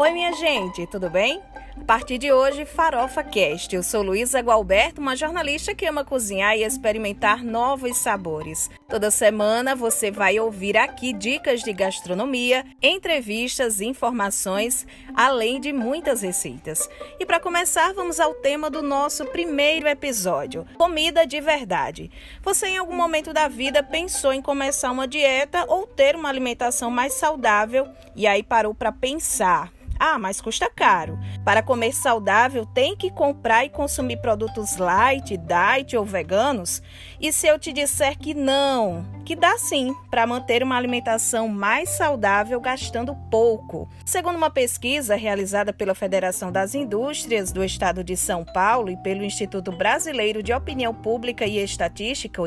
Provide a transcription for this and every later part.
Oi, minha gente, tudo bem? A partir de hoje, Farofa Cast. Eu sou Luísa Gualberto, uma jornalista que ama cozinhar e experimentar novos sabores. Toda semana você vai ouvir aqui dicas de gastronomia, entrevistas, informações, além de muitas receitas. E para começar, vamos ao tema do nosso primeiro episódio: comida de verdade. Você em algum momento da vida pensou em começar uma dieta ou ter uma alimentação mais saudável e aí parou para pensar ah, mas custa caro. Para comer saudável, tem que comprar e consumir produtos light, diet ou veganos? E se eu te disser que não, que dá sim para manter uma alimentação mais saudável gastando pouco? Segundo uma pesquisa realizada pela Federação das Indústrias do Estado de São Paulo e pelo Instituto Brasileiro de Opinião Pública e Estatística, o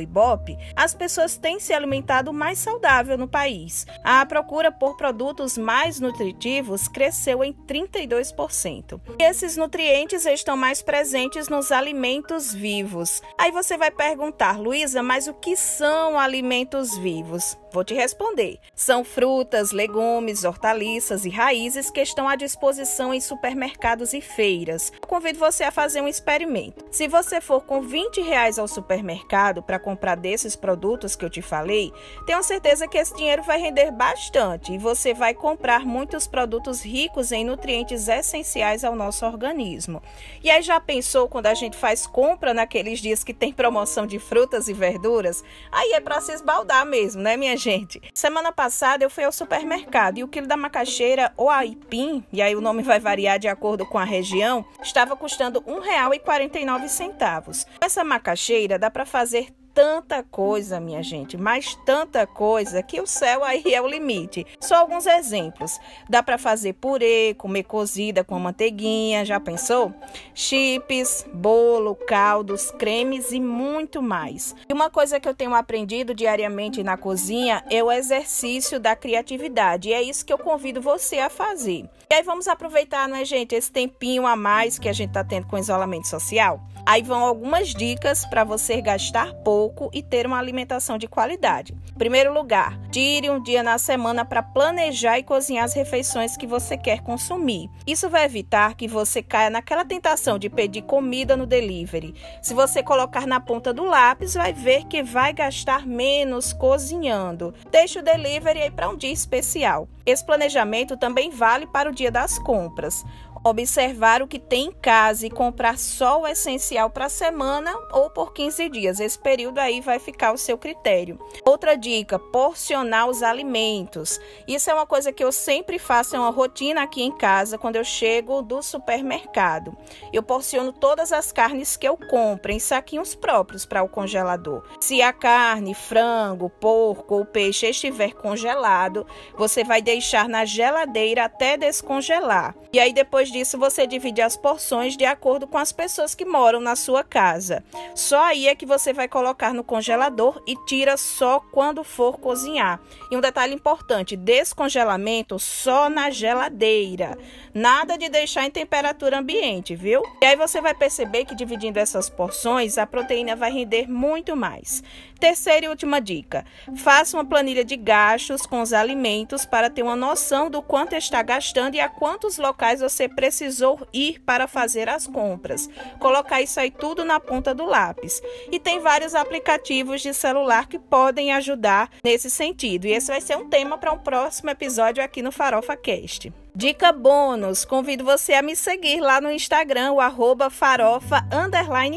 as pessoas têm se alimentado mais saudável no país. A procura por produtos mais nutritivos cresceu em 32%. E esses nutrientes estão mais presentes nos alimentos vivos. Aí você vai perguntar, Luísa, mas o que são alimentos vivos? Vou te responder. São frutas, legumes, hortaliças e raízes que estão à disposição em supermercados e feiras. Eu convido você a fazer um experimento. Se você for com 20 reais ao supermercado para comprar desses produtos que eu te falei, tenho certeza que esse dinheiro vai render bastante e você vai comprar muitos produtos ricos em nutrientes essenciais ao nosso organismo. E aí já pensou quando a gente faz compra naqueles dias que tem promoção de frutas e verduras? Aí é para se esbaldar mesmo, né, minha gente. Semana passada eu fui ao supermercado e o quilo da macaxeira ou aipim, e aí o nome vai variar de acordo com a região, estava custando R$ 1,49. Essa macaxeira dá para fazer tanta coisa, minha gente, mas tanta coisa que o céu aí é o limite. Só alguns exemplos. Dá para fazer purê, comer cozida com manteiguinha, já pensou? Chips, bolo, caldos, cremes e muito mais. E uma coisa que eu tenho aprendido diariamente na cozinha é o exercício da criatividade. E é isso que eu convido você a fazer. E aí vamos aproveitar, né, gente, esse tempinho a mais que a gente está tendo com isolamento social? Aí vão algumas dicas para você gastar pouco e ter uma alimentação de qualidade. Primeiro lugar, tire um dia na semana para planejar e cozinhar as refeições que você quer consumir. Isso vai evitar que você caia naquela tentação de pedir comida no delivery. Se você colocar na ponta do lápis, vai ver que vai gastar menos cozinhando. Deixe o delivery aí para um dia especial. Esse planejamento também vale para o dia das compras observar o que tem em casa e comprar só o essencial para a semana ou por 15 dias. Esse período aí vai ficar ao seu critério. Outra dica: porcionar os alimentos. Isso é uma coisa que eu sempre faço, é uma rotina aqui em casa quando eu chego do supermercado. Eu porciono todas as carnes que eu compro em saquinhos próprios para o congelador. Se a carne, frango, porco ou peixe estiver congelado, você vai deixar na geladeira até descongelar. E aí depois disso, você divide as porções de acordo com as pessoas que moram na sua casa. Só aí é que você vai colocar no congelador e tira só quando for cozinhar. E um detalhe importante: descongelamento só na geladeira. Nada de deixar em temperatura ambiente, viu? E aí você vai perceber que dividindo essas porções, a proteína vai render muito mais. Terceira e última dica: faça uma planilha de gastos com os alimentos para ter uma noção do quanto está gastando e a quantos locais você precisou ir para fazer as compras. Colocar isso aí tudo na ponta do lápis. E tem vários aplicativos de celular que podem ajudar nesse sentido. E esse vai ser um tema para um próximo episódio aqui no Farofa Cast. Dica bônus: convido você a me seguir lá no Instagram, o arroba farofa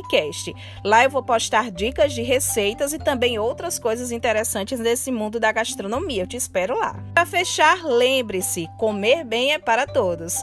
cast. Lá eu vou postar dicas de receitas e também outras coisas interessantes nesse mundo da gastronomia. Eu te espero lá. Para fechar, lembre-se: comer bem é para todos.